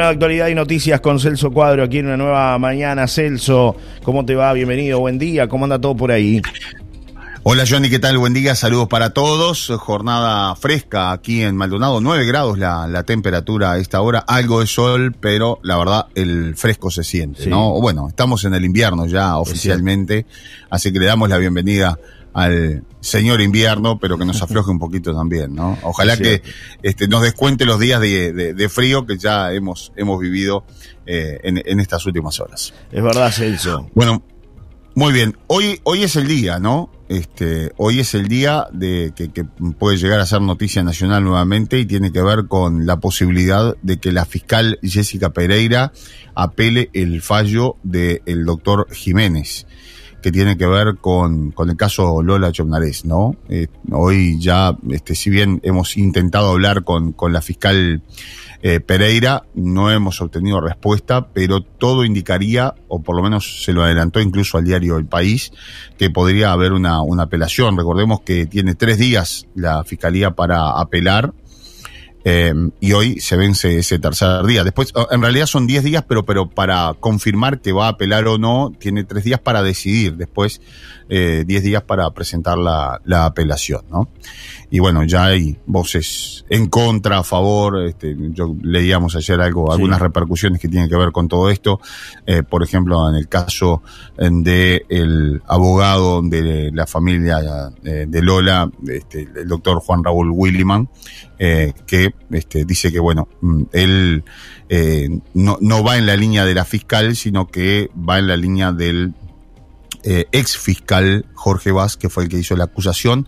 columna de actualidad y noticias con Celso Cuadro aquí en una nueva mañana. Celso, ¿cómo te va? Bienvenido, buen día, ¿cómo anda todo por ahí? Hola Johnny, ¿qué tal? Buen día, saludos para todos. Jornada fresca aquí en Maldonado, 9 grados la, temperatura a esta hora, algo de sol, pero la verdad el fresco se siente, ¿no? Bueno, estamos en el invierno ya oficialmente, así que le damos la bienvenida al señor invierno, pero que nos afloje un poquito también, ¿no? Ojalá que este, nos descuente los días de, frío que ya hemos, hemos vivido eh, en, en estas últimas horas. Es verdad, Celso. Bueno, muy bien, hoy, hoy es el día, ¿no? Este, hoy es el día de que, puede llegar a ser noticia nacional nuevamente y tiene que ver con la posibilidad de que la fiscal Jessica Pereira apele el fallo del doctor Jiménez que tiene que ver con, con el caso Lola Chomnarés, ¿no? Eh, hoy ya, este, si bien hemos intentado hablar con, con la fiscal eh, Pereira, no hemos obtenido respuesta, pero todo indicaría, o por lo menos se lo adelantó incluso al diario El País, que podría haber una, una apelación. Recordemos que tiene tres días la fiscalía para apelar eh, y hoy se vence ese tercer día. Después, oh, en realidad son 10 días, pero, pero para confirmar que va a apelar o no, tiene tres días para decidir. Después, eh, 10 días para presentar la, la apelación, ¿no? y bueno, ya hay voces en contra, a favor, este, yo leíamos ayer algo, algunas repercusiones que tienen que ver con todo esto, eh, por ejemplo, en el caso de el abogado de la familia eh, de Lola, este, el doctor Juan Raúl Williman, eh, que este, dice que bueno, mm, él no, no va en la línea de la fiscal, sino que va en la línea del ex fiscal Jorge Vaz, que fue el que hizo la acusación,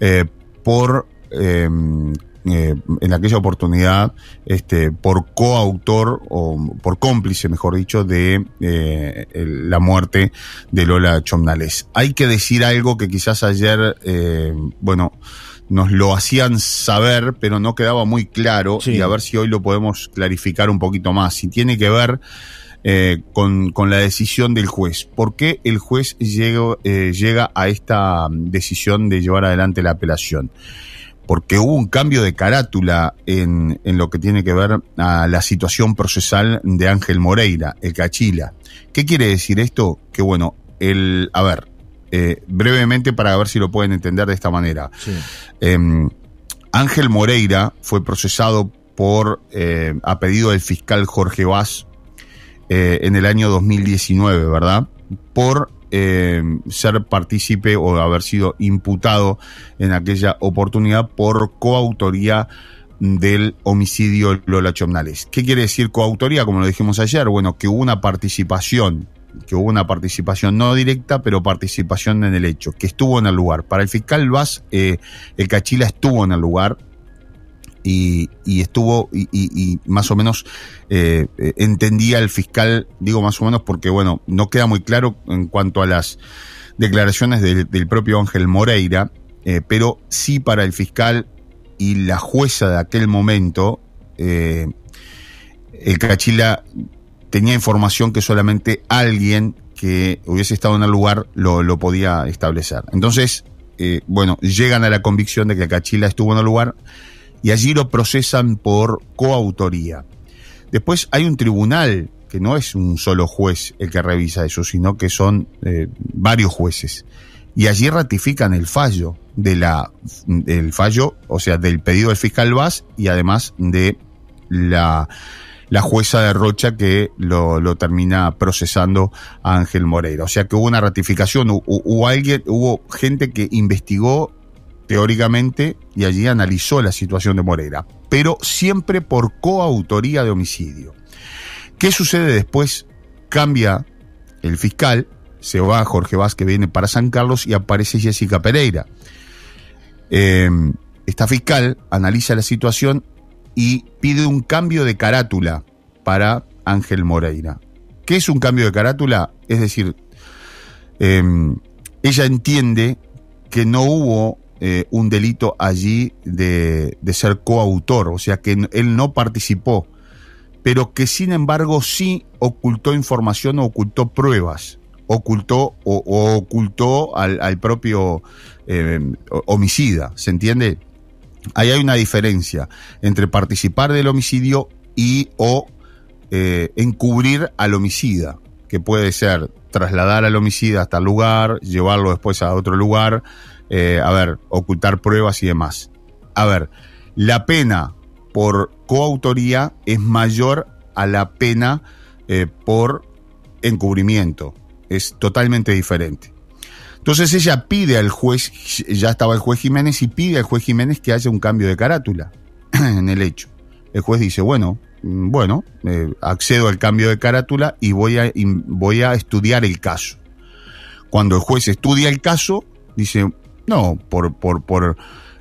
eh, por em, eh, en aquella oportunidad este, por coautor o por cómplice, mejor dicho, de eh, la muerte de Lola Chomnales. Hay que decir algo que quizás ayer, eh, bueno, nos lo hacían saber, pero no quedaba muy claro y a ver si hoy lo podemos clarificar un poquito más. Si tiene que ver eh, con, con, la decisión del juez. ¿Por qué el juez llega, eh, llega a esta decisión de llevar adelante la apelación? Porque hubo un cambio de carátula en, en lo que tiene que ver a la situación procesal de Ángel Moreira, el Cachila. ¿Qué quiere decir esto? Que bueno, el, a ver, eh, brevemente para ver si lo pueden entender de esta manera. Em, Ángel Moreira fue procesado por, eh, a pedido del fiscal Jorge Vaz, eh, en el año 2019, ¿verdad? Por eh, ser partícipe o haber sido imputado en aquella oportunidad por coautoría del homicidio Lola Chomnales. ¿Qué quiere decir coautoría? Como lo dijimos ayer, bueno, que hubo una participación, que hubo una participación no directa, pero participación en el hecho, que estuvo en el lugar. Para el fiscal Vaz, eh, el Cachila estuvo en el lugar, y, estuvo y, más o menos eh, entendía el fiscal, digo más o menos porque bueno, no queda muy claro en cuanto a las declaraciones del, propio Ángel Moreira, eh, pero sí para el fiscal y la jueza de aquel momento, eh, el Cachila tenía información que solamente alguien que hubiese estado en el lugar lo, podía establecer. Entonces, bueno, llegan a la convicción de que Cachila estuvo en el lugar y allí lo procesan por coautoría. Después hay un tribunal que no es un solo juez el que revisa eso, sino que son eh, varios jueces. Y allí ratifican el fallo de la, del fallo, o sea, del pedido del fiscal Vaz y además de la, la jueza de Rocha que lo, lo, termina procesando a Ángel Moreira. O sea que hubo una ratificación, hubo alguien, hubo gente que investigó teóricamente, y allí analizó la situación de Moreira, pero siempre por coautoría de homicidio. ¿Qué sucede después? Cambia el fiscal, se va Jorge Vázquez, viene para San Carlos y aparece Jessica Pereira. Em, esta fiscal analiza la situación y pide un cambio de carátula para Ángel Moreira. ¿Qué es un cambio de carátula? Es decir, em, ella entiende que no hubo eh, un delito allí de, ser coautor, o sea que él no participó, pero que sin embargo sí ocultó información ocultó pruebas, ocultó o, ocultó al, propio eh, homicida, ¿se entiende? Ahí hay una diferencia entre participar del homicidio y o eh, encubrir al homicida, que puede ser trasladar al homicida hasta el lugar, llevarlo después a otro lugar, eh, a ver, ocultar pruebas y demás. A ver, la pena por coautoría es mayor a la pena eh, por encubrimiento. Es totalmente diferente. Entonces ella pide al juez, ya estaba el juez Jiménez, y pide al juez Jiménez que haya un cambio de carátula en el hecho. El juez dice, bueno, mm, bueno, eh, accedo al cambio de carátula y voy a, voy a estudiar el caso. Cuando el juez estudia el caso, dice, no, por, por, por,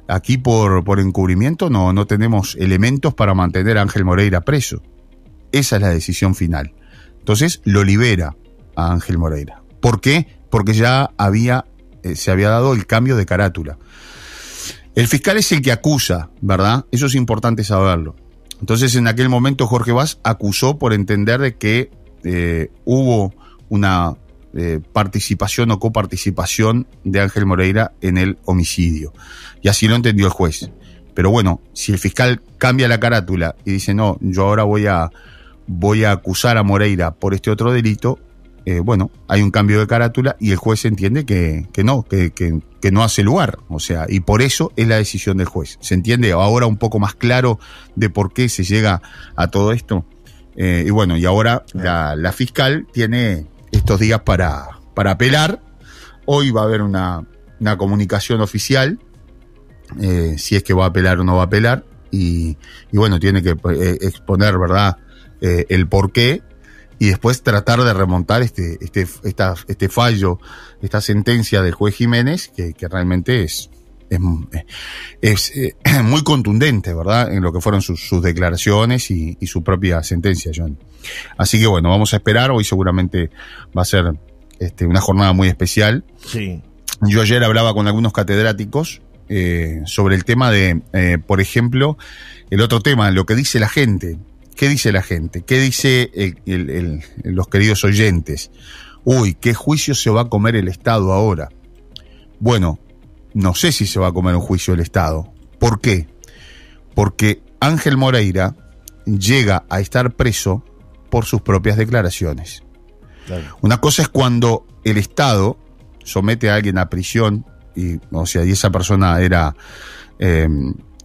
aquí por, por encubrimiento no, no tenemos elementos para mantener a Ángel Moreira preso. Esa es la decisión final. Entonces lo libera a Ángel Moreira. ¿Por qué? Porque ya había, eh, se había dado el cambio de carátula. El fiscal es el que acusa, ¿verdad? Eso es importante saberlo. Entonces en aquel momento Jorge Vaz acusó por entender de que eh, hubo una eh, participación o coparticipación de Ángel Moreira en el homicidio. Y así lo entendió el juez. Pero bueno, si el fiscal cambia la carátula y dice, no, yo ahora voy a, voy a acusar a Moreira por este otro delito, eh, bueno, hay un cambio de carátula y el juez entiende que, que no, que, que, que, no hace lugar. O sea, y por eso es la decisión del juez. ¿Se entiende ahora un poco más claro de por qué se llega a todo esto? Eh, y bueno, y ahora la, la, fiscal tiene estos días para, para apelar. Hoy va a haber una, una comunicación oficial, eh, si es que va a apelar o no va a apelar. Y, y bueno, tiene que exponer, ¿verdad?, el por qué y después tratar de remontar este, este, esta, este fallo, esta sentencia del juez Jiménez, que, que realmente es, es, es eh, muy contundente, ¿verdad? En lo que fueron sus, sus declaraciones y, y, su propia sentencia, John. Así que bueno, vamos a esperar. Hoy seguramente va a ser este, una jornada muy especial. Sí. Yo ayer hablaba con algunos catedráticos eh, sobre el tema de, eh, por ejemplo, el otro tema, lo que dice la gente. ¿Qué dice la gente? ¿Qué dice el, el, el, los queridos oyentes? Uy, ¿qué juicio se va a comer el Estado ahora? Bueno, no sé si se va a comer un juicio el Estado. ¿Por qué? Porque Ángel Moreira llega a estar preso por sus propias declaraciones. Claro. Una cosa es cuando el Estado somete a alguien a prisión y, o sea, y esa persona era, eh,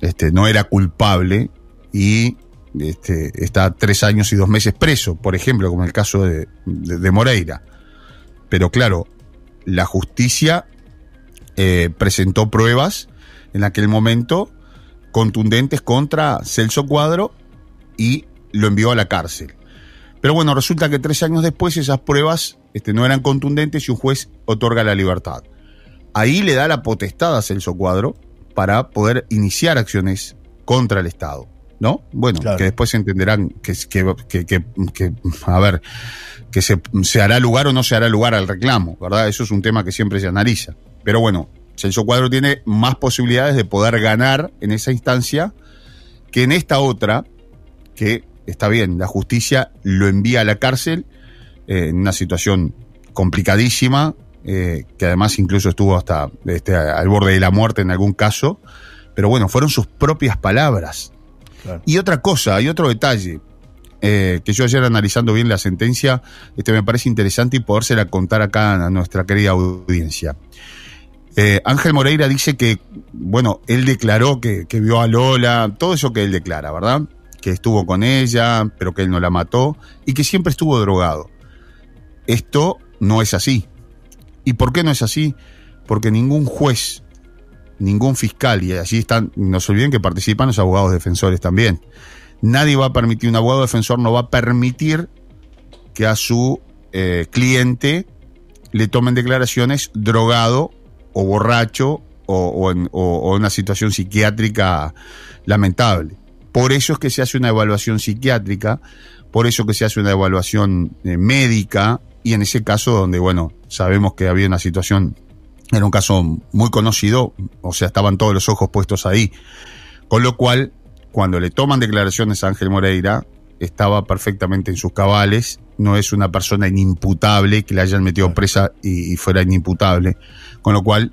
este, no era culpable y este, está tres años y dos meses preso, por ejemplo, como el caso de Moreira. Pero claro, la justicia eh, presentó pruebas en aquel momento contundentes contra Celso Cuadro y lo envió a la cárcel. Pero bueno, resulta que tres años después esas pruebas este, no eran contundentes y un juez otorga la libertad. Ahí le da la potestad a Celso Cuadro para poder iniciar acciones contra el Estado. ¿No? Bueno, claro. que después se entenderán que, que, que, que, a ver, que se, se, hará lugar o no se hará lugar al reclamo, ¿verdad? Eso es un tema que siempre se analiza. Pero bueno, Celso Cuadro tiene más posibilidades de poder ganar en esa instancia que en esta otra, que está bien, la justicia lo envía a la cárcel eh, en una situación complicadísima, eh, que además incluso estuvo hasta este, al borde de la muerte en algún caso, pero bueno, fueron sus propias palabras, Y otra cosa, hay otro detalle, eh, que yo ayer analizando bien la sentencia, este me parece interesante y podérsela contar acá a nuestra querida audiencia. Eh, Ángel Moreira dice que, bueno, él declaró que, que, vio a Lola, todo eso que él declara, ¿verdad? Que estuvo con ella, pero que él no la mató y que siempre estuvo drogado. Esto no es así. ¿Y por qué no es así? Porque ningún juez ningún fiscal, y allí están, no se olviden que participan los abogados defensores también. Nadie va a permitir, un abogado defensor no va a permitir que a su eh, cliente le tomen declaraciones drogado o borracho o, o en una situación psiquiátrica lamentable. Por eso es que se hace una evaluación psiquiátrica, por eso que se hace una evaluación eh, médica, y en ese caso donde, bueno, sabemos que había una situación era un caso muy conocido, o sea, estaban todos los ojos puestos ahí. Con lo cual, cuando le toman declaraciones a Ángel Moreira, estaba perfectamente en sus cabales, no es una persona inimputable que le hayan metido presa y, y fuera inimputable. Con lo cual,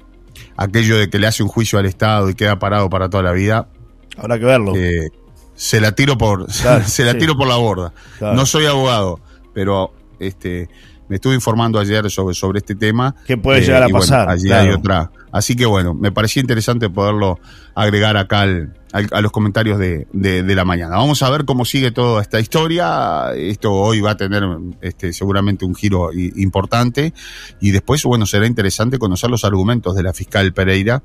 aquello de que le hace un juicio al Estado y queda parado para toda la vida. Habrá que verlo. Eh, se la tiro por, se la tiro por la borda. No soy abogado, pero este me estuve informando ayer sobre, sobre este tema. Que puede llegar a pasar. allí hay otra. Así que bueno, me parecía interesante poderlo agregar acá a los comentarios de, de, la mañana. Vamos a ver cómo sigue toda esta historia. Esto hoy va a tener este, seguramente un giro importante. Y después, bueno, será interesante conocer los argumentos de la fiscal Pereira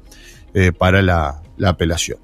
eh, para la, apelación.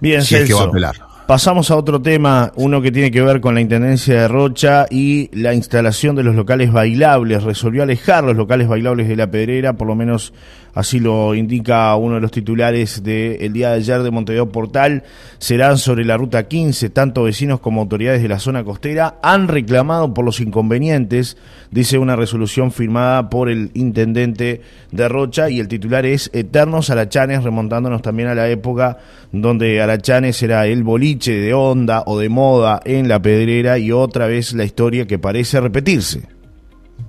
Bien, si que va a apelar. Pasamos a otro tema, uno que tiene que ver con la Intendencia de Rocha y la instalación de los locales bailables. Resolvió alejar los locales bailables de la Pedrera, por lo menos así lo indica uno de los titulares del día de ayer de Montevideo Portal, serán sobre la ruta 15. Tanto vecinos como autoridades de la zona costera han reclamado por los inconvenientes, dice una resolución firmada por el intendente de Rocha y el titular es Eternos Arachanes, remontándonos también a la época donde Arachanes era el boliche de onda o de moda en la pedrera y otra vez la historia que parece repetirse.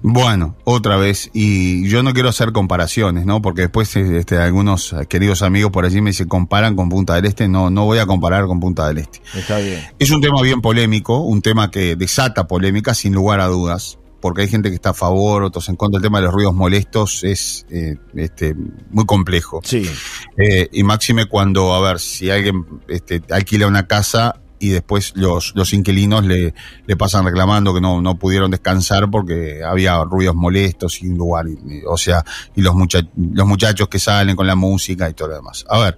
Bueno, otra vez, y yo no quiero hacer comparaciones, ¿no? Porque después este, algunos queridos amigos por allí me dicen, comparan con Punta del Este, no, no voy a comparar con Punta del Este. Está bien. Es un tema bien polémico, un tema que desata polémica sin lugar a dudas, porque hay gente que está a favor, otros en contra. El tema de los ruidos molestos es eh, este, muy complejo. Sí. Eh, y máxime cuando, a ver, si alguien este, alquila una casa y después los, los inquilinos le, le pasan reclamando que no, no pudieron descansar porque había ruidos molestos y un lugar, o sea, y los, los muchachos que salen con la música y todo lo demás. A ver,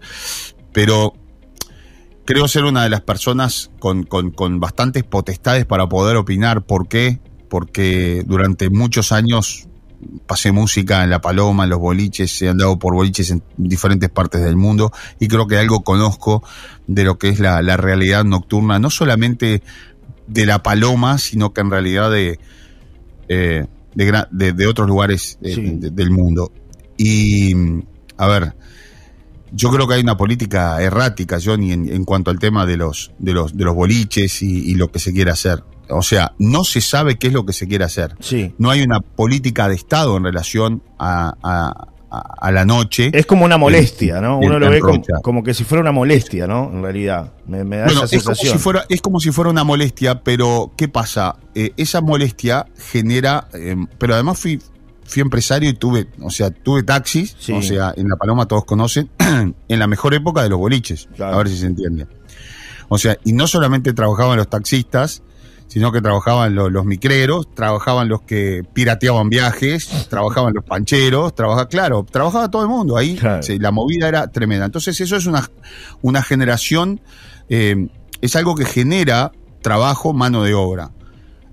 pero creo ser una de las personas con, con, con bastantes potestades para poder opinar. ¿Por qué? Porque durante muchos años pasé música en La Paloma, en los boliches, he andado por boliches en diferentes partes del mundo y creo que algo conozco de lo que es la, realidad nocturna, no solamente de La Paloma, sino que en realidad de, eh, de, otros lugares eh, del mundo. Y, a ver, yo creo que hay una política errática, Johnny, en, en cuanto al tema de los, de los, de los boliches y lo que se quiere hacer. O sea, no se sabe qué es lo que se quiere hacer. Sí. No hay una política de Estado en relación a, la noche. Es como una molestia, ¿no? Uno lo ve como, que si fuera una molestia, ¿no? En realidad, me, da esa sensación. Es como, si fuera, es como si fuera una molestia, pero ¿qué pasa? Eh, esa molestia genera, em, pero además fui, fui empresario y tuve, o sea, tuve taxis, o sea, en La Paloma todos conocen, en la mejor época de los boliches, a ver si se entiende. O sea, y no solamente trabajaban los taxistas, sino que trabajaban los, micreros, trabajaban los que pirateaban viajes, trabajaban los pancheros, trabajaba, claro, trabajaba todo el mundo, ahí la movida era tremenda. Entonces eso es una, una generación, eh, es algo que genera trabajo, mano de obra.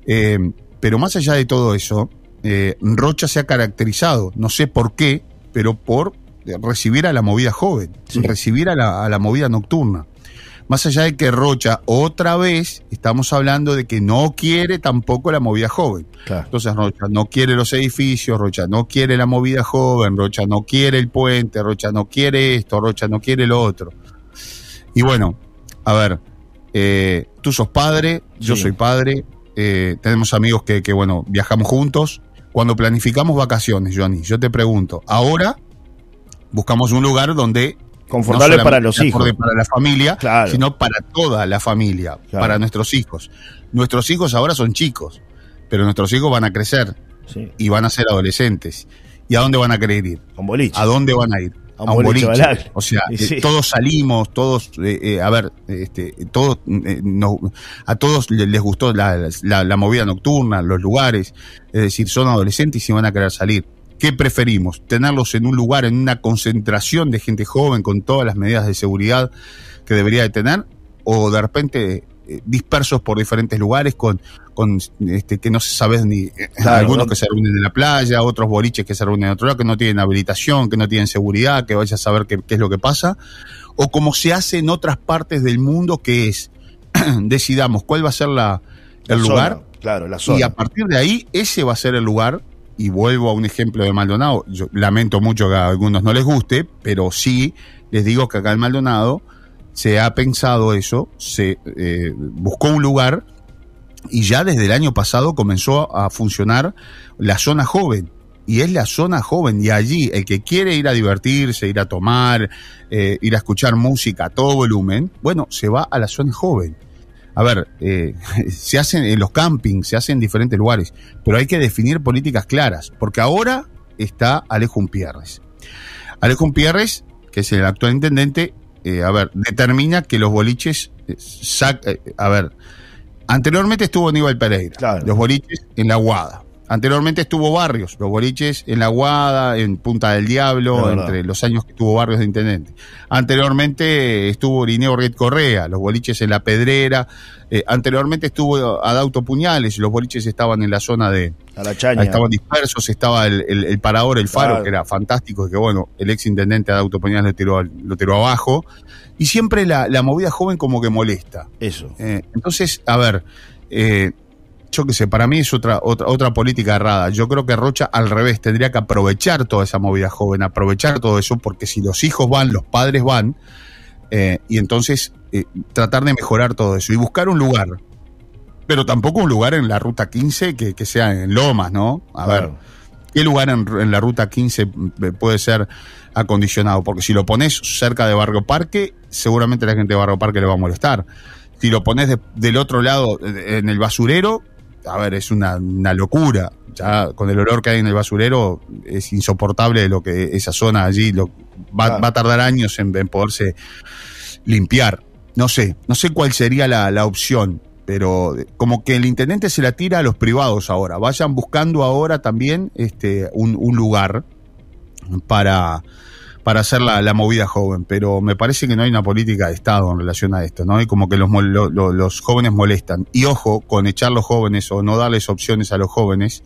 Eh, pero más allá de todo eso, eh, Rocha se ha caracterizado, no sé por qué, pero por recibir a la movida joven, recibir a la, a la movida nocturna. Más allá de que Rocha, otra vez, estamos hablando de que no quiere tampoco la movida joven. Entonces Rocha no quiere los edificios, Rocha no quiere la movida joven, Rocha no quiere el puente, Rocha no quiere esto, Rocha no quiere lo otro. Y bueno, a ver, eh, tú sos padre, yo soy padre, eh, tenemos amigos que, que, bueno, viajamos juntos. Cuando planificamos vacaciones, Johnny, yo te pregunto, ahora buscamos un lugar donde Confortable para los hijos. Para la familia, sino para toda la familia, para nuestros hijos. Nuestros hijos ahora son chicos, pero nuestros hijos van a crecer y van a ser adolescentes. ¿Y a dónde van a querer ir? A un boliche. ¿A dónde van a ir? A un, boliche. O sea, eh, todos salimos, todos, eh, eh, a ver, este, todos, a todos les gustó la, la movida nocturna, los lugares, es decir, son adolescentes y van a querer salir. ¿Qué preferimos? ¿Tenerlos en un lugar, en una concentración de gente joven con todas las medidas de seguridad que debería de tener? ¿O de repente eh, dispersos por diferentes lugares con, con este, que no se sabe ni eh, algunos que se reúnen en la playa, otros boliches que se reúnen en otro lado, que no tienen habilitación, que no tienen seguridad, que vaya a saber qué, es lo que pasa, o como se hace en otras partes del mundo, que es decidamos cuál va a ser la, el lugar, claro, la y a partir de ahí ese va a ser el lugar y vuelvo a un ejemplo de Maldonado, yo lamento mucho que a algunos no les guste, pero sí les digo que acá en Maldonado se ha pensado eso, se eh, buscó un lugar y ya desde el año pasado comenzó a funcionar la zona joven. y es la zona joven. Y allí, el que quiere ir a divertirse, ir a tomar, eh, ir a escuchar música a todo volumen, bueno, se va a la zona joven. A ver, eh, se hacen en los campings, se hacen en diferentes lugares, pero hay que definir políticas claras, porque ahora está Alejo Umpierres. Alejo Umpierres, que es el actual intendente, eh, a ver, determina que los boliches, a ver, anteriormente estuvo Aníbal Pereira, los boliches en la Guada. Anteriormente estuvo Barrios, los boliches en La Guada, en Punta del Diablo, entre los años que estuvo Barrios de Intendente. Anteriormente estuvo Irineo Riet Correa, los boliches en La Pedrera. Eh, anteriormente estuvo Adauto Puñales, los boliches estaban en la zona de... Estaban dispersos, estaba el, parador, el faro, que era fantástico, que bueno, el ex intendente Adauto Puñales lo tiró, lo tiró abajo. Y siempre la, movida joven como que molesta. Eso. Eh, entonces, a ver... Eh, yo qué sé, para mí es otra, otra, otra política errada. Yo creo que Rocha al revés tendría que aprovechar toda esa movida joven, aprovechar todo eso, porque si los hijos van, los padres van, eh, y entonces eh, tratar de mejorar todo eso y buscar un lugar. Pero tampoco un lugar en la ruta 15 que, que sea en Lomas, ¿no? A ver, ¿qué lugar en, la ruta 15 eh, puede ser acondicionado? Porque si lo pones cerca de Barrio Parque, seguramente la gente de Barrio Parque le va a molestar. Si lo pones del otro lado, en el basurero, a ver, es una, locura. Ya con el olor que hay en el basurero es insoportable lo que esa zona allí lo, va, a tardar años en, poderse limpiar. No sé, no sé cuál sería la, opción, pero como que el intendente se la tira a los privados ahora. Vayan buscando ahora también este, un lugar para para hacer la, movida joven, pero me parece que no hay una política de Estado en relación a esto, ¿no? Y como que los, los jóvenes molestan. Y ojo con echar los jóvenes o no darles opciones a los jóvenes,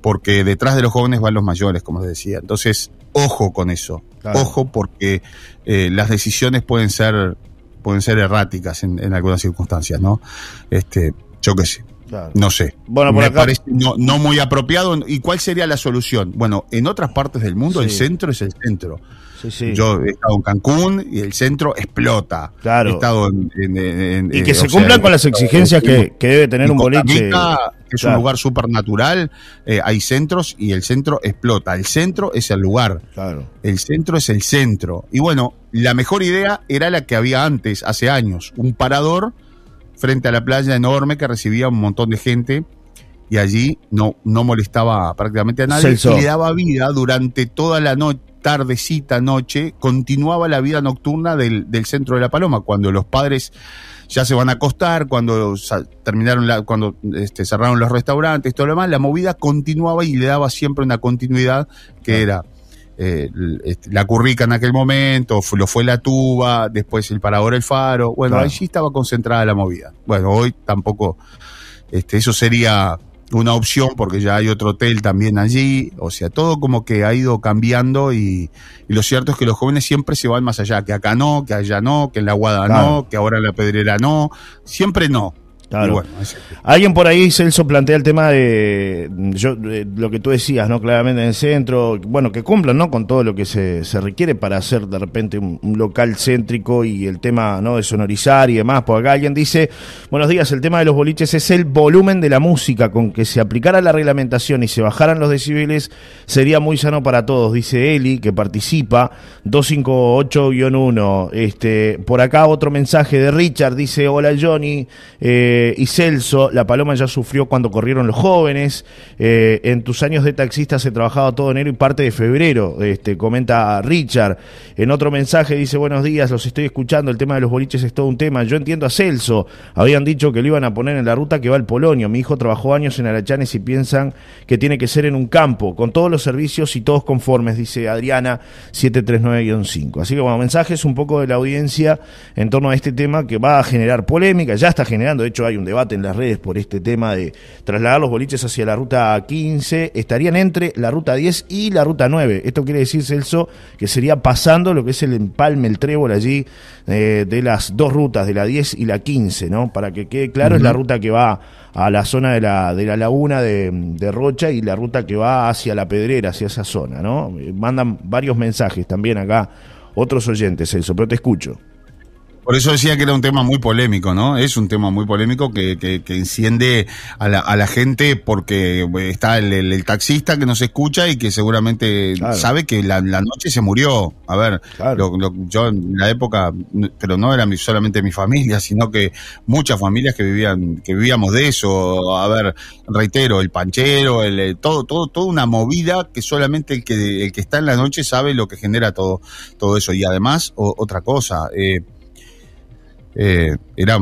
porque detrás de los jóvenes van los mayores, como les decía. Entonces, ojo con eso. Ojo porque eh, las decisiones pueden ser pueden ser erráticas en, algunas circunstancias, ¿no? Este, yo qué sé. No sé. Bueno, Me parece no, muy apropiado. ¿Y cuál sería la solución? Bueno, en otras partes del mundo el centro es el centro. Yo he estado en Cancún y el centro explota. Claro. He estado en, y que se cumplan con las exigencias que, debe tener un boliche. es un lugar supernatural, eh, hay centros y el centro explota. El centro es el lugar. Claro. El centro es el centro. Y bueno, la mejor idea era la que había antes, hace años. Un parador frente a la playa enorme que recibía un montón de gente y allí no, no molestaba prácticamente a nadie y le daba vida durante toda la noche tardecita, noche, continuaba la vida nocturna del, centro de la Paloma, cuando los padres ya se van a acostar, cuando terminaron la, cuando este, cerraron los restaurantes, todo lo demás, la movida continuaba y le daba siempre una continuidad que era eh, este, la currica en aquel momento, lo fue la tuba, después el parador el faro, bueno, allí estaba concentrada la movida. Bueno, hoy tampoco, este, eso sería una opción porque ya hay otro hotel también allí, o sea, todo como que ha ido cambiando y, lo cierto es que los jóvenes siempre se van más allá, que acá no, que allá no, que en la Guada no, que ahora en la Pedrera no, siempre no. Claro. Alguien por ahí, Celso, plantea el tema de, yo, lo que tú decías, ¿no? Claramente en el centro, bueno, que cumplan, ¿no? Con todo lo que se, se requiere para hacer de repente un, local céntrico y el tema, ¿no? De sonorizar y demás. Por acá alguien dice, buenos días, el tema de los boliches es el volumen de la música. Con que se aplicara la reglamentación y se bajaran los decibeles, sería muy sano para todos, dice Eli, que participa, 258-1. Este, por acá otro mensaje de Richard, dice, hola Johnny, eh, eh, y Celso, la paloma ya sufrió cuando corrieron los jóvenes. Eh, en tus años de taxista se trabajaba todo enero y parte de febrero, este, comenta Richard. En otro mensaje dice, buenos días, los estoy escuchando, el tema de los boliches es todo un tema. Yo entiendo a Celso, habían dicho que lo iban a poner en la ruta que va al Polonio. Mi hijo trabajó años en Arachanes y piensan que tiene que ser en un campo, con todos los servicios y todos conformes, dice Adriana 739-5. Así que bueno, mensajes un poco de la audiencia en torno a este tema que va a generar polémica, ya está generando, de hecho un debate en las redes por este tema de trasladar los boliches hacia la ruta 15, estarían entre la ruta 10 y la ruta 9. Esto quiere decir, Celso, que sería pasando lo que es el empalme, el trébol allí eh, de las dos rutas, de la 10 y la 15, ¿no? Para que quede claro, es la ruta que va a la zona de la, de la laguna de, de, Rocha y la ruta que va hacia la Pedrera, hacia esa zona, ¿no? Mandan varios mensajes también acá otros oyentes, Celso, pero te escucho. Por eso decía que era un tema muy polémico, ¿no? Es un tema muy polémico que, que, enciende a la, a la, gente porque está el, taxista que nos escucha y que seguramente sabe que la, noche se murió. A ver, yo en la época, pero no era solamente mi familia, sino que muchas familias que vivían, que vivíamos de eso. A ver, reitero, el panchero, el, todo, todo, toda una movida que solamente el que, el que está en la noche sabe lo que genera todo, todo eso. Y además, otra cosa, eh, eh, era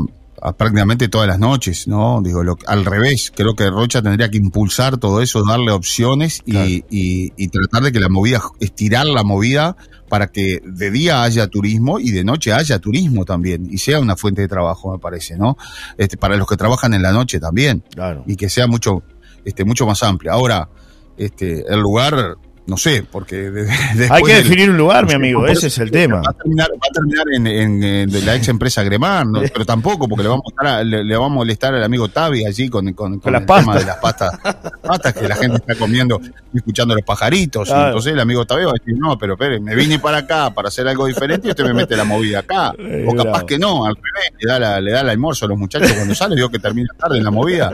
prácticamente todas las noches, ¿no? Digo, al revés, creo que Rocha tendría que impulsar todo eso, darle opciones y, tratar de que la movida, estirar la movida para que de día haya turismo y de noche haya turismo también y sea una fuente de trabajo, me parece, ¿no? Este, para los que trabajan en la noche también. Claro. Y que sea mucho, este, mucho más amplia. Ahora, este, el lugar no sé, porque hay que definir un lugar, mi amigo, ese es el tema. Va a terminar, va a terminar en, la ex empresa Gremar, pero tampoco, porque le vamos, a, le, vamos a molestar al amigo Tavi allí con, con, el tema de las pastas, pastas que la gente está comiendo y escuchando los pajaritos. Entonces el amigo Tavi va a decir, no, pero espere, me vine para acá para hacer algo diferente y usted me mete la movida acá. O capaz que no, al revés, le da, la, le da el almuerzo a los muchachos cuando sale, vio que termina tarde en la movida.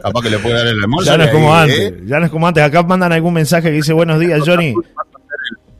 Capaz que le puede dar el almuerzo. Ya no es como antes, ¿eh? ya no es como antes. Acá mandan algún mensaje que dice buenos días Johnny.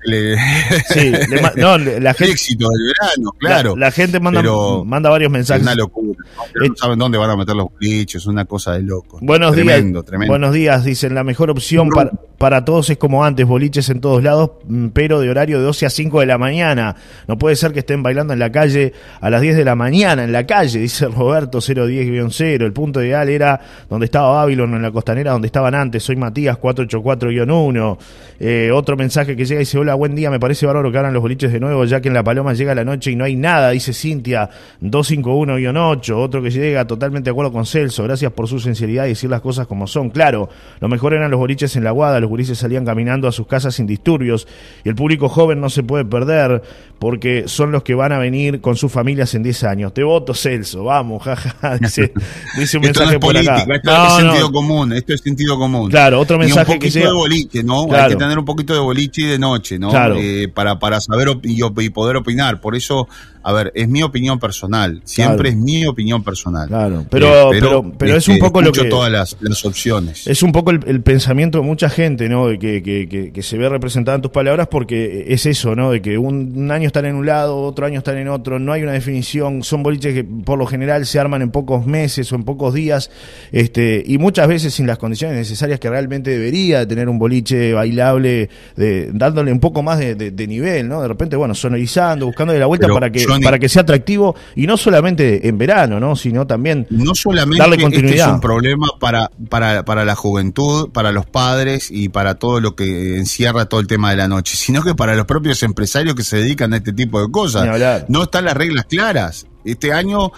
sí, no, la gente, éxito del verano, claro. La, gente manda, manda varios mensajes. Es una locura. No, saben dónde van a meter los glitches, es una cosa de loco. Buenos días. Buenos días, dicen. La mejor opción para, para todos es como antes, boliches en todos lados, mm, pero de horario de 12 a 5 de la mañana. No puede ser que estén bailando en la calle a las 10 de la mañana, en la calle, dice Roberto 010-0. El punto ideal era donde estaba Babylon, en la costanera donde estaban antes. Soy Matías 484-1. Eh, otro mensaje que llega y dice, hola, buen día, me parece bárbaro que abran los boliches de nuevo, ya que en La Paloma llega la noche y no hay nada, dice Cintia 251-8. Otro que llega totalmente de acuerdo con Celso, gracias por su sinceridad y decir las cosas como son. Claro, lo mejor eran los boliches en la Guada, los gurises salían caminando a sus casas sin disturbios y el público joven no se puede perder porque son los que van a venir con sus familias en 10 años. Te voto, Celso, vamos, jaja, dice, dice un mensaje por acá. Esto es sentido común, esto es sentido común. Claro, otro mensaje un poquito de boliche, ¿no? Hay que tener un poquito de boliche y de noche, ¿no? Eh, para, para saber y, poder opinar. Por eso a ver, es mi opinión personal, siempre es mi opinión personal. Claro, pero, eh, pero, pero, es un poco lo que. todas las, las, opciones. Es un poco el, pensamiento de mucha gente, ¿no? De que, que, que, se ve representada en tus palabras, porque es eso, ¿no? De que un, año están en un lado, otro año están en otro, no hay una definición, son boliches que por lo general se arman en pocos meses o en pocos días, este, y muchas veces sin las condiciones necesarias que realmente debería tener un boliche bailable, de, dándole un poco más de, nivel, ¿no? De repente, bueno, sonorizando, buscando de la vuelta para que para que sea atractivo y no solamente en verano, ¿no? sino también no solamente darle continuidad. Este es un problema para, para, para la juventud, para los padres y para todo lo que encierra todo el tema de la noche, sino que para los propios empresarios que se dedican a este tipo de cosas. No están las reglas claras. Este año,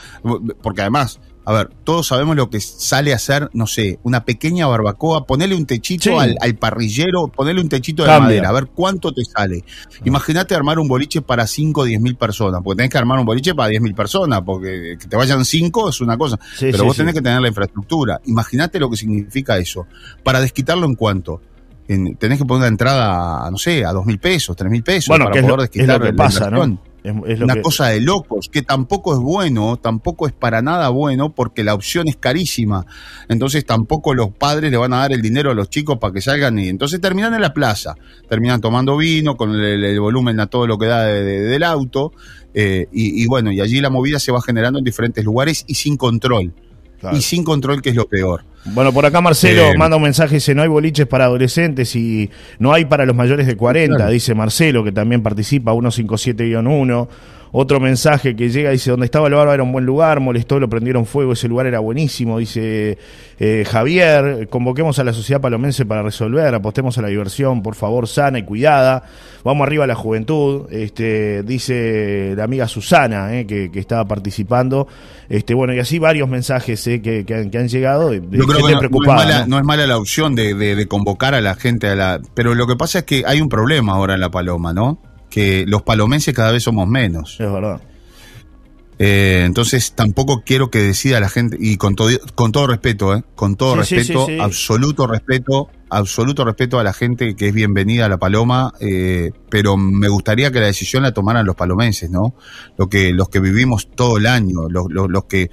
porque además a ver, todos sabemos lo que sale a hacer, no sé, una pequeña barbacoa, ponerle un techito al, parrillero, ponerle un techito de madera, a ver cuánto te sale. Imagínate armar un boliche para 5 o 10 mil personas, porque tenés que armar un boliche para 10 mil personas, porque que te vayan 5 es una cosa, pero vos tenés que tener la infraestructura. Imagínate lo que significa eso. Para desquitarlo en cuánto. tenés que poner una entrada, no sé, a 2 mil pesos, 3 mil pesos para poder desquitar lo que pasa, ¿no? Es, una cosa de locos, que tampoco es bueno, tampoco es para nada bueno, porque la opción es carísima. Entonces tampoco los padres le van a dar el dinero a los chicos para que salgan y entonces terminan en la plaza, terminan tomando vino con el, volumen a todo lo que da del auto, eh, y, bueno, y allí la movida se va generando en diferentes lugares y sin control. Y sin control, que es lo peor. Bueno, por acá Marcelo eh, manda un mensaje, dice, no hay boliches para adolescentes y no hay para los mayores de 40, dice Marcelo, que también participa, 157-1. Otro mensaje que llega, dice, donde estaba el barba era un buen lugar, molestó, lo prendieron fuego, ese lugar era buenísimo, dice eh, Javier, convoquemos a la sociedad palomense para resolver, apostemos a la diversión, por favor, sana y cuidada, vamos arriba a la juventud, este, dice la amiga Susana, eh, que, estaba participando, este, bueno, y así varios mensajes eh, que, han, llegado de, gente no, preocupada. No es, mala, la opción de, de convocar a la gente, a la, pero lo que pasa es que hay un problema ahora en La Paloma, ¿no? Que los palomenses cada vez somos menos. Es verdad. Eh, entonces tampoco quiero que decida la gente, y con todo, con todo respeto, ¿eh? con todo respeto, absoluto respeto absoluto respeto a la gente que es bienvenida a La Paloma, eh, pero me gustaría que la decisión la tomaran los palomenses, ¿no? Lo que, los que vivimos todo el año, los, los, que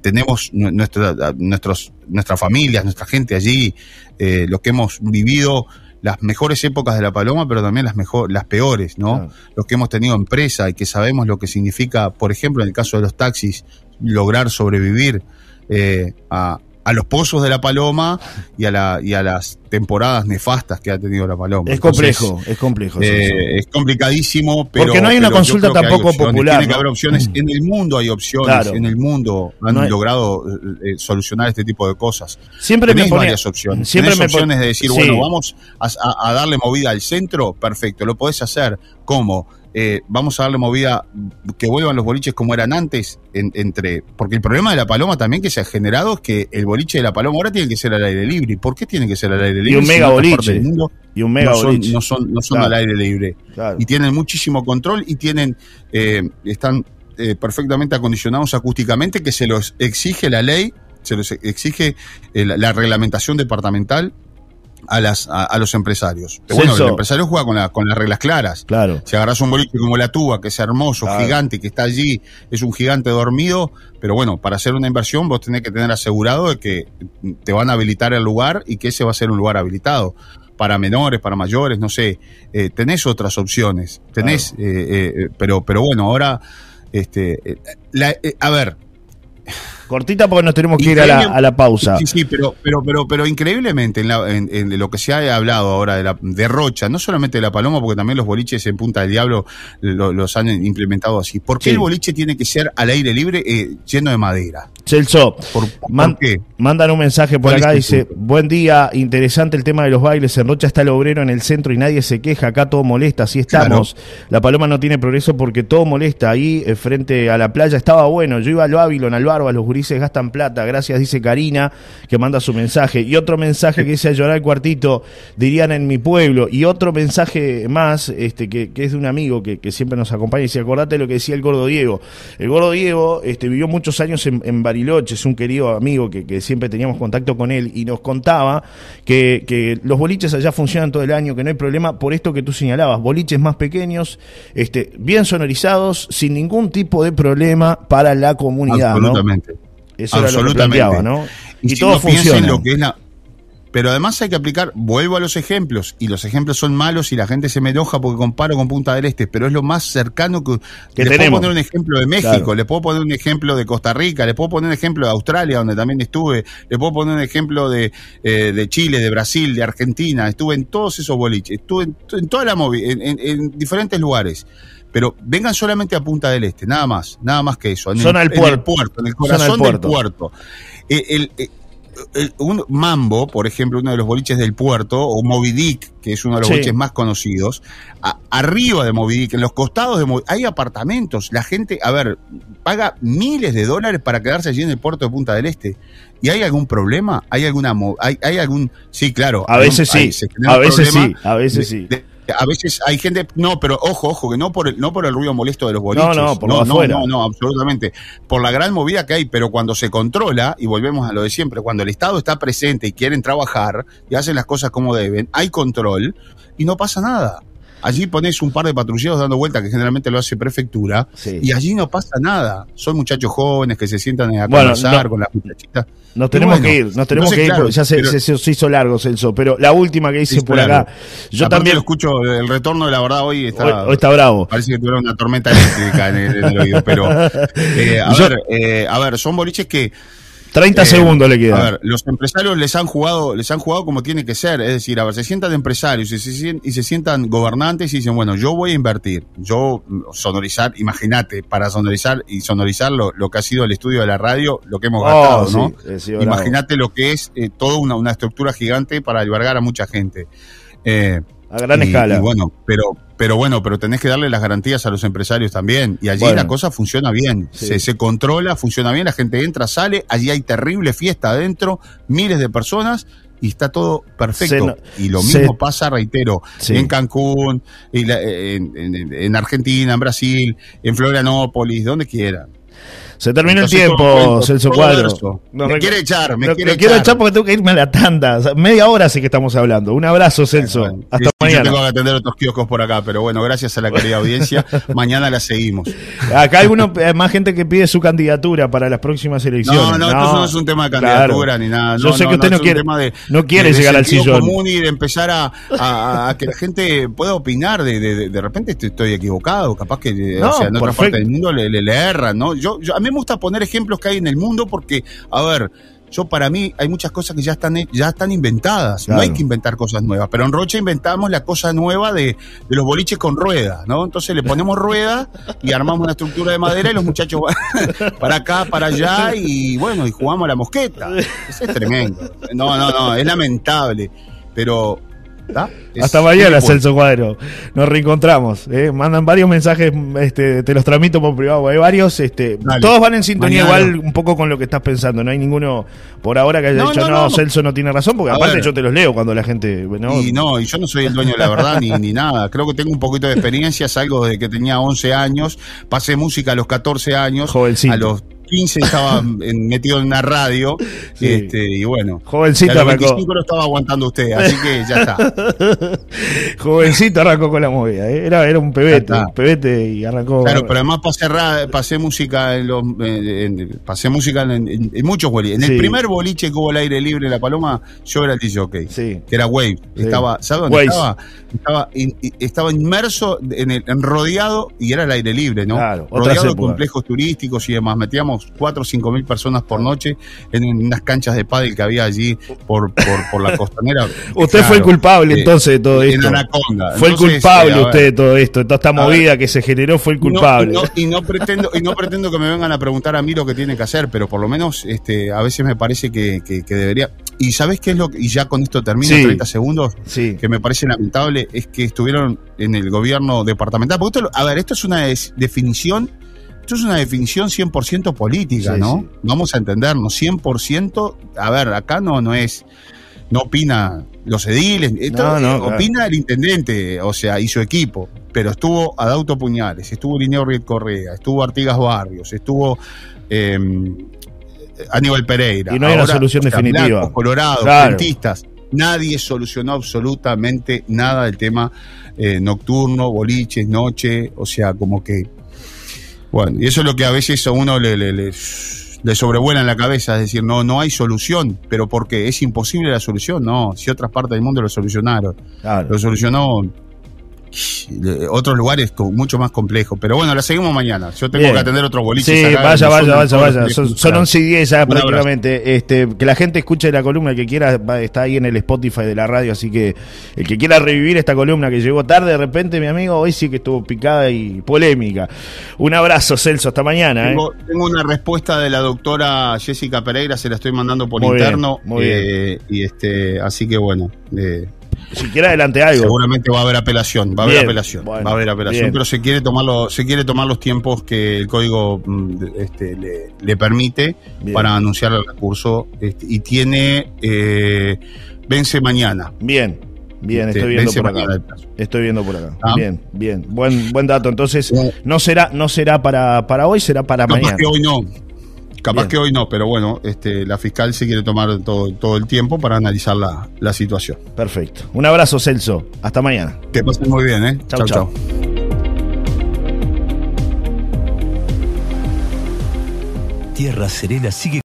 tenemos nuestra, nuestros, nuestras familias, nuestra gente allí, los que hemos vivido las mejores épocas de la paloma, pero también las mejor, las peores, ¿no? Los que hemos tenido empresa y que sabemos lo que significa, por ejemplo, en el caso de los taxis, lograr sobrevivir eh, a, a los pozos de la paloma y a, la, y a las temporadas nefastas que ha tenido la paloma. Es complejo, es complejo. Eh, es complicadísimo, pero. Porque no hay una consulta tampoco popular. Tiene que haber opciones. En el mundo hay opciones. En el mundo han logrado eh, solucionar este tipo de cosas. Siempre Tenés varias opciones. Siempre Tenés opciones de decir, bueno, vamos a, a darle movida al centro. Perfecto, lo podés hacer. ¿Cómo? Eh, vamos a darle movida, que vuelvan los boliches como eran antes, entre porque el problema de la paloma también que se ha generado es que el boliche de la paloma ahora tiene que ser al aire libre. ¿Por qué tiene que ser al aire libre? Y un mega boliche. y un mega no boliche. no son, no son al aire libre. Y tienen muchísimo control y tienen, eh, están eh, perfectamente acondicionados acústicamente, que se los exige la ley, se los exige la reglamentación departamental a, las, a, los empresarios. bueno, el empresario juega con, con las reglas claras. Claro. Si agarras un boliche como la tuba, que es hermoso, gigante, que está allí, es un gigante dormido, pero bueno, para hacer una inversión vos tenés que tener asegurado de que te van a habilitar el lugar y que ese va a ser un lugar habilitado. Para menores, para mayores, no sé, eh, tenés otras opciones, tenés, eh, eh, pero, pero bueno, ahora, este, la, a ver, Cortita porque nos tenemos que ir a la, pausa. Sí, sí, pero, pero, pero, pero increíblemente en, lo que se ha hablado ahora de, la, de Rocha, no solamente de la Paloma, porque también los boliches en Punta del Diablo los han implementado así. ¿Por qué el boliche tiene que ser al aire libre eh, lleno de madera? Celso, ¿Por, qué? mandan un mensaje por acá, dice, buen día, interesante el tema de los bailes, en Rocha está el obrero en el centro y nadie se queja, acá todo molesta, así estamos. La Paloma no tiene progreso porque todo molesta, ahí eh, frente a la playa estaba bueno, yo iba al Babilón, al Barba, los gurises gastan plata, gracias, dice Karina, que manda su mensaje. Y otro mensaje que dice a llorar el cuartito, dirían en mi pueblo. Y otro mensaje más, este, que, es de un amigo que, siempre nos acompaña, y dice, acordate lo que decía el gordo Diego. El gordo Diego este, vivió muchos años en, Bariloche, es un querido amigo que, siempre teníamos contacto con él, y nos contaba que, que los boliches allá funcionan todo el año, que no hay problema por esto que tú señalabas, boliches más pequeños, este, bien sonorizados, sin ningún tipo de problema para la comunidad. Absolutamente. Eso Absolutamente. Era lo que ¿no? Y, todo funciona. Lo que es la, pero además hay que aplicar, vuelvo a los ejemplos, y los ejemplos son malos y la gente se me enoja porque comparo con Punta del Este, pero es lo más cercano que... que les puedo poner un ejemplo de México, le puedo poner un ejemplo de Costa Rica, le puedo poner un ejemplo de Australia, donde también estuve, le puedo poner un ejemplo de, eh, de Chile, de Brasil, de Argentina, estuve en todos esos boliches, estuve en, toda la movida, en, diferentes lugares pero vengan solamente a Punta del Este, nada más, nada más que eso. En, el, puerto. en el corazón del puerto. Eh, el, el, un Mambo, por ejemplo, uno de los boliches del puerto, o Moby Dick, que es uno de los boliches más conocidos, arriba de Moby Dick, en los costados de Moby hay apartamentos. La gente, a ver, paga miles de dólares para quedarse allí en el puerto de Punta del Este. ¿Y hay algún problema? ¿Hay alguna hay, hay algún sí, claro, a veces sí, a veces sí, a veces sí a veces hay gente, no, pero ojo, ojo, que no por el, no por el ruido molesto de los boliches. No, no, por no, no, no, no, absolutamente. Por la gran movida que hay, pero cuando se controla, y volvemos a lo de siempre, cuando el Estado está presente y quieren trabajar y hacen las cosas como deben, hay control y no pasa nada. Allí pones un par de patrulleros dando vuelta, que generalmente lo hace prefectura, y allí no pasa nada. Son muchachos jóvenes que se sientan a conversar con las muchachitas. Nos tenemos que ir, nos tenemos que ir, porque ya se, hizo largo, Celso. Pero la última que hice por acá. Yo también lo escucho, el retorno de la verdad hoy está. Hoy, está bravo. Parece que tuvieron una tormenta eléctrica en, el, oído. Pero, eh, a, ver, eh, a ver, son boliches que 30 eh, segundos le quedan. A ver, los empresarios les han jugado, les han jugado como tiene que ser. Es decir, a ver, se sientan empresarios y se, y se sientan gobernantes y dicen, bueno, yo voy a invertir. Yo sonorizar, imagínate, para sonorizar y sonorizar lo, que ha sido el estudio de la radio, lo que hemos oh, gastado, ¿no? Eh, imagínate lo que es eh, toda una, una, estructura gigante para albergar a mucha gente. Eh, a gran escala. Y bueno, pero, pero bueno, pero tenés que darle las garantías a los empresarios también. Y allí la cosa funciona bien. Se, se, controla, funciona bien, la gente entra, sale, allí hay terrible fiesta adentro, miles de personas. Y está todo perfecto. y lo mismo pasa, reitero, en Cancún, en, en, Argentina, en Brasil, en Florianópolis, donde quieran. Se terminó el tiempo, Celso Cuadro. me quiere echar, me, quiere quiero echar porque tengo que irme a la tanda. media hora sí que estamos hablando. Un abrazo, Celso. Hasta mañana. Yo tengo que atender otros kioscos por acá, pero bueno, gracias a la querida audiencia. mañana la seguimos. Acá hay uno, eh, más gente que pide su candidatura para las próximas elecciones. No, no, esto no es un tema de candidatura ni nada. Yo sé que usted no, quiere, de, no quiere llegar al sillón. común y de empezar a, que la gente pueda opinar. De, repente estoy equivocado, capaz que no, o sea, en otra parte del mundo le, le, erran, ¿no? Yo, yo, a mí gusta poner ejemplos que hay en el mundo porque, a ver, yo para mí hay muchas cosas que ya están, ya están inventadas. No hay que inventar cosas nuevas. Pero en Rocha inventamos la cosa nueva de, de los boliches con ruedas, ¿no? Entonces le ponemos ruedas y armamos una estructura de madera y los muchachos van para acá, para allá y bueno, y jugamos a la mosqueta. Eso es tremendo. No, no, no, es lamentable. Pero hasta mañana, Celso Cuadro. Nos reencontramos. ¿eh? Mandan varios mensajes, este, te los tramito por privado. Hay varios, este, todos van en sintonía igual un poco con lo que estás pensando. No hay ninguno por ahora que haya dicho, no, Celso no tiene razón, porque aparte yo te los leo cuando la gente. Y no, y yo no soy el dueño de la verdad ni, ni nada. Creo que tengo un poquito de experiencia, salgo desde que tenía 11 años, pasé música a los 14 años, a los 15 estaba metido en una radio. Este, y bueno. Jovencito arrancó. lo estaba aguantando usted, así que ya está. Jovencito arrancó con la movida. ¿eh? Era, era un pebete, un pebete y arrancó. Claro, pero además pasé, pasé música en los. pasé música en, muchos boliches. En el primer boliche que hubo el aire libre La Paloma, yo era el DJ, sí. que era Wave. Estaba, ¿Sabes dónde estaba? Estaba, estaba inmerso en, el, en rodeado y era el aire libre, ¿no? rodeado de complejos turísticos y demás. Metíamos 4 o 5 mil personas por noche en unas canchas de pádel que había allí por, por, la costanera. usted fue el culpable entonces de todo esto. En Anaconda. Fue el culpable usted de todo esto. Toda esta movida que se generó fue el culpable. y, no, pretendo, y no pretendo que me vengan a preguntar a mí lo que tiene que hacer, pero por lo menos este, a veces me parece que, debería. Y ¿sabes qué es lo que, y ya con esto termino, 30 segundos, que me parece lamentable, es que estuvieron en el gobierno departamental. Porque a ver, esto es una definición esto es una definición 100% política, ¿no? Vamos a entendernos, 100%, a ver, acá no, no es, no opina los ediles, esto, no, opina el intendente, o sea, y su equipo, pero estuvo Adauto Puñales, estuvo Lineo Riet Correa, estuvo Artigas Barrios, estuvo eh, Aníbal Pereira. Y no hay una solución definitiva. Colorado, dentistas. Nadie solucionó absolutamente nada del tema eh, nocturno, boliches, noche, o sea, como que bueno, y eso es lo que a veces a uno le, le, le, sobrevuela en la cabeza, es decir, no, no hay solución, pero ¿por qué? ¿Es imposible la solución? No, si otras partes del mundo lo solucionaron. Lo solucionó otros lugares mucho más complejos. Pero bueno, la seguimos mañana. Yo tengo que atender otros boliches. Sí, vaya, vaya, vaya, vaya. Son, son 11 y 10 ya prácticamente. Este, que la gente escuche la columna, el que quiera, está ahí en el Spotify de la radio. Así que el que quiera revivir esta columna que llegó tarde de repente, mi amigo, hoy sí que estuvo picada y polémica. Un abrazo, Celso, hasta mañana. Tengo, ¿eh? tengo una respuesta de la doctora Jessica Pereira, se la estoy mandando por interno. muy bien. Eh, y este, así que bueno. Eh, si quiere adelante algo. Seguramente va a haber apelación, va a haber apelación, va a haber apelación, pero se quiere tomar los, se quiere tomar los tiempos que el código mm, este, le, permite para anunciar el recurso este, y tiene eh, vence mañana. Bien. Bien, este, estoy viendo por acá. Estoy viendo por acá. Ah. Bien, bien. Buen, buen dato. Entonces, no será, no será para, para hoy, será para mañana. Que hoy no. Capaz que hoy no, pero bueno, este, la fiscal se quiere tomar todo, todo el tiempo para analizar la, la, situación. Perfecto. Un abrazo, Celso. Hasta mañana. Que pasen muy bien, ¿eh? Chau, chau. Tierra Serena sigue